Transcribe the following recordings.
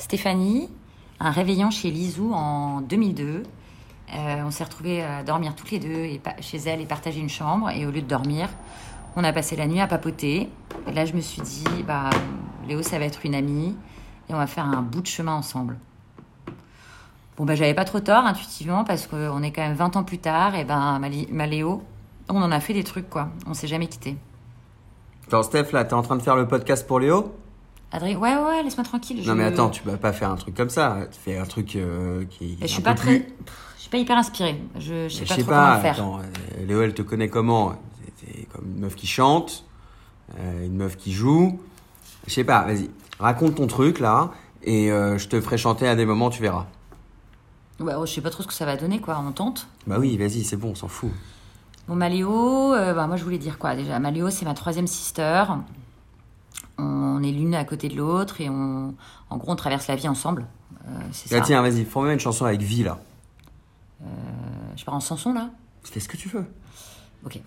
Stéphanie, un réveillon chez Lizou en 2002. Euh, on s'est retrouvés à dormir toutes les deux chez elle et partager une chambre. Et au lieu de dormir, on a passé la nuit à papoter. Et là, je me suis dit, bah, Léo, ça va être une amie et on va faire un bout de chemin ensemble. Bon, bah, j'avais pas trop tort intuitivement parce qu'on est quand même 20 ans plus tard. Et ben, ma Léo, on en a fait des trucs, quoi. On s'est jamais quitté. Attends, Steph, là, t'es en train de faire le podcast pour Léo? Adrien, ouais, ouais, laisse-moi tranquille. Non, mais attends, tu vas pas faire un truc comme ça. Tu fais un truc euh, qui. Je suis pas très. plus- Je suis pas hyper inspirée. Je, je sais pas trop pas, comment le faire. attends, euh, Léo, elle te connaît comment? T'es comme une meuf qui chante, euh, une meuf qui joue. Je sais pas, vas-y, raconte ton truc là, et euh, je te ferai chanter à des moments, tu verras. Ouais, oh, je sais pas trop ce que ça va donner, quoi. On tente. Bah oui, vas-y, c'est bon, on s'en fout. Bon, Maléo, bah, moi je voulais dire quoi déjà? Maléo, c'est ma troisième sister. On est l'une à côté de l'autre et on, en gros, on traverse la vie ensemble. Euh, c'est ça. tiens, vas-y, formule une chanson avec vie là. Euh, je pars en chanson là? Fais ce que tu veux. Ok.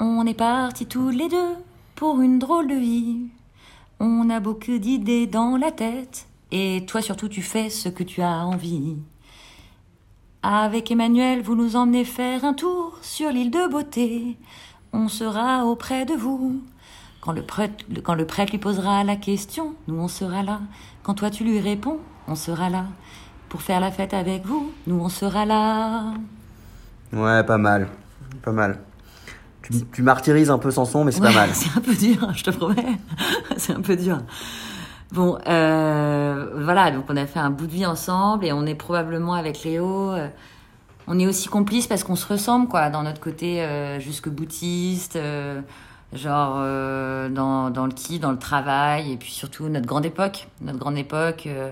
On est partis tous les deux pour une drôle de vie. On a beaucoup d'idées dans la tête. Et toi surtout, tu fais ce que tu as envie. Avec Emmanuel, vous nous emmenez faire un tour sur l'île de beauté. On sera auprès de vous. Quand le, prêtre, quand le prêtre lui posera la question, nous on sera là. Quand toi tu lui réponds, on sera là. Pour faire la fête avec vous, nous on sera là. Ouais, pas mal. Pas mal. Tu, tu martyrises un peu Sanson, mais c'est pas mal. C'est un peu dur, je te promets. c'est un peu dur. Bon, euh, voilà, donc on a fait un bout de vie ensemble et on est probablement avec Léo. euh, on est aussi complices parce qu'on se ressemble, quoi, dans notre côté euh, jusque boutiste, euh, genre euh, dans, dans le qui, dans le travail, et puis surtout notre grande époque. Notre grande époque euh,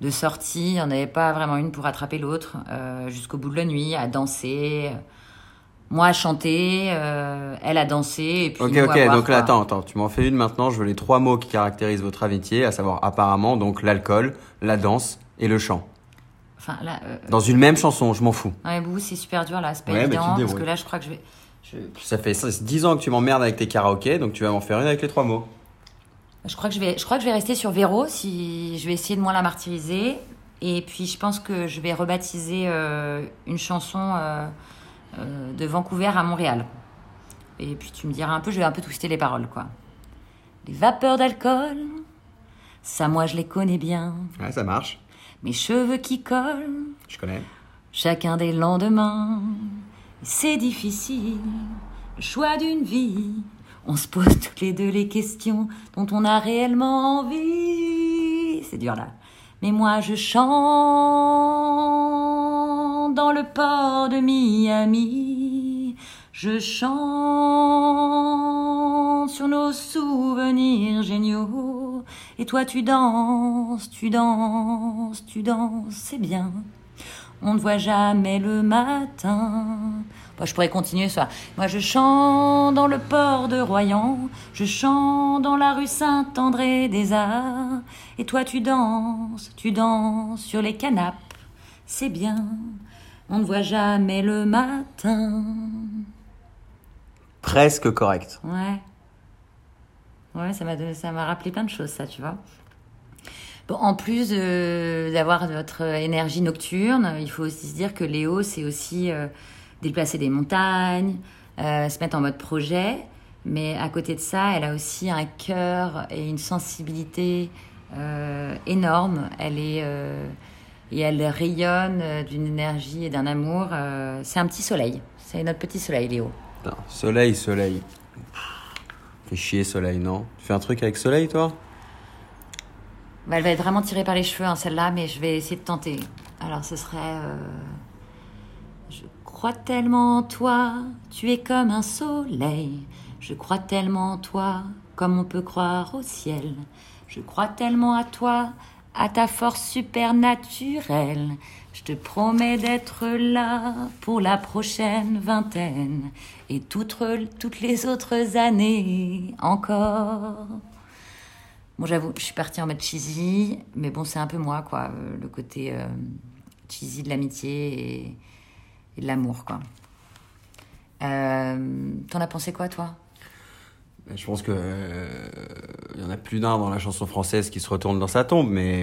de sortie, il n'y en avait pas vraiment une pour attraper l'autre, euh, jusqu'au bout de la nuit, à danser. Moi à chanter, euh, elle a dansé, et puis Ok, nous à ok, boire, donc là, attends, attends, tu m'en fais une maintenant. Je veux les trois mots qui caractérisent votre amitié, à savoir apparemment, donc l'alcool, la danse et le chant. Enfin, là, euh, Dans une même chanson, je m'en fous. ouais, Boubou, c'est super dur là, c'est pas Ouais, évident parce débrouilles. que là, je crois que je vais. Je, Ça fait 10 ans que tu m'emmerdes avec tes karaokés, donc tu vas m'en faire une avec les trois mots. je crois que je vais, je crois que je vais rester sur Véro si je vais essayer de moins la martyriser. Et puis, je pense que je vais rebaptiser euh, une chanson euh, euh, de Vancouver à Montréal. Et puis, tu me diras un peu, je vais un peu twister les paroles, quoi. Les vapeurs d'alcool, ça, moi, je les connais bien. Ouais, ça marche. Mes cheveux qui collent, Je connais. Chacun des lendemains, c'est difficile, le choix d'une vie. On se pose toutes les deux les questions dont on a réellement envie. C'est dur là. Mais moi je chante dans le port de Miami. Je chante sur nos souvenirs géniaux. Et toi tu danses, tu danses, tu danses, c'est bien. On ne voit jamais le matin. Bon, je pourrais continuer ça. Moi, je chante dans le port de Royan. Je chante dans la rue Saint-André des Arts. Et toi, tu danses, tu danses sur les canapes. C'est bien. On ne voit jamais le matin. Presque correct. Ouais. Ouais, ça m'a donné, ça m'a rappelé plein de choses, ça, tu vois. En plus d'avoir notre énergie nocturne, il faut aussi se dire que Léo, c'est aussi euh, déplacer des montagnes, euh, se mettre en mode projet. Mais à côté de ça, elle a aussi un cœur et une sensibilité euh, énorme. Elle est et elle rayonne d'une énergie et d'un amour. c'est un petit soleil. C'est notre petit soleil, Léo. Putain, soleil, soleil. Fais chier, soleil, non? Tu fais un truc avec soleil, toi? Bah, elle va être vraiment tirée par les cheveux, hein, celle-là, mais je vais essayer de tenter. Alors, ce serait. euh, Je crois tellement en toi, tu es comme un soleil. Je crois tellement en toi, comme on peut croire au ciel. Je crois tellement à toi, à ta force supernaturelle. Je te promets d'être là pour la prochaine vingtaine et toutes, toutes les autres années encore. Bon, j'avoue, je suis partie en mode cheesy, mais bon, c'est un peu moi, quoi, euh, le côté euh, cheesy de l'amitié et, et de l'amour, quoi. Euh, T'en as pensé quoi, toi? Ben, Je pense que euh, il y en a plus d'un dans la chanson française qui se retourne dans sa tombe, mais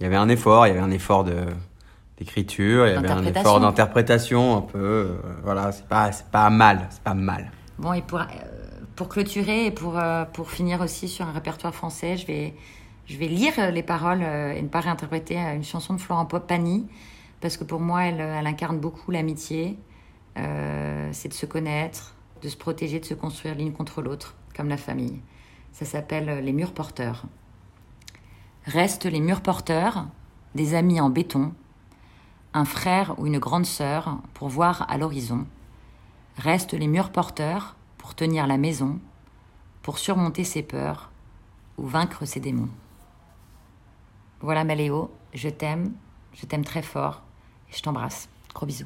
il y avait un effort, il y avait un effort de d'écriture, il y avait un effort d'interprétation un peu. voilà, c'est pas, pas mal, c'est pas mal. Bon, et pour, pour clôturer et pour, euh, pour finir aussi sur un répertoire français, je vais, je vais lire les paroles euh, et ne pas réinterpréter euh, une chanson de Florent Pagny, parce que pour moi, elle, elle incarne beaucoup l'amitié. C'est de se connaître, de se protéger, de se construire l'une contre l'autre, comme la famille. Ça s'appelle Les murs porteurs. Restent les murs porteurs, des amis en béton, un frère ou une grande sœur pour voir à l'horizon. Restent les murs porteurs pour tenir la maison, pour surmonter ses peurs ou vaincre ses démons. Voilà Maléo, je t'aime, je t'aime très fort et je t'embrasse. Gros bisous.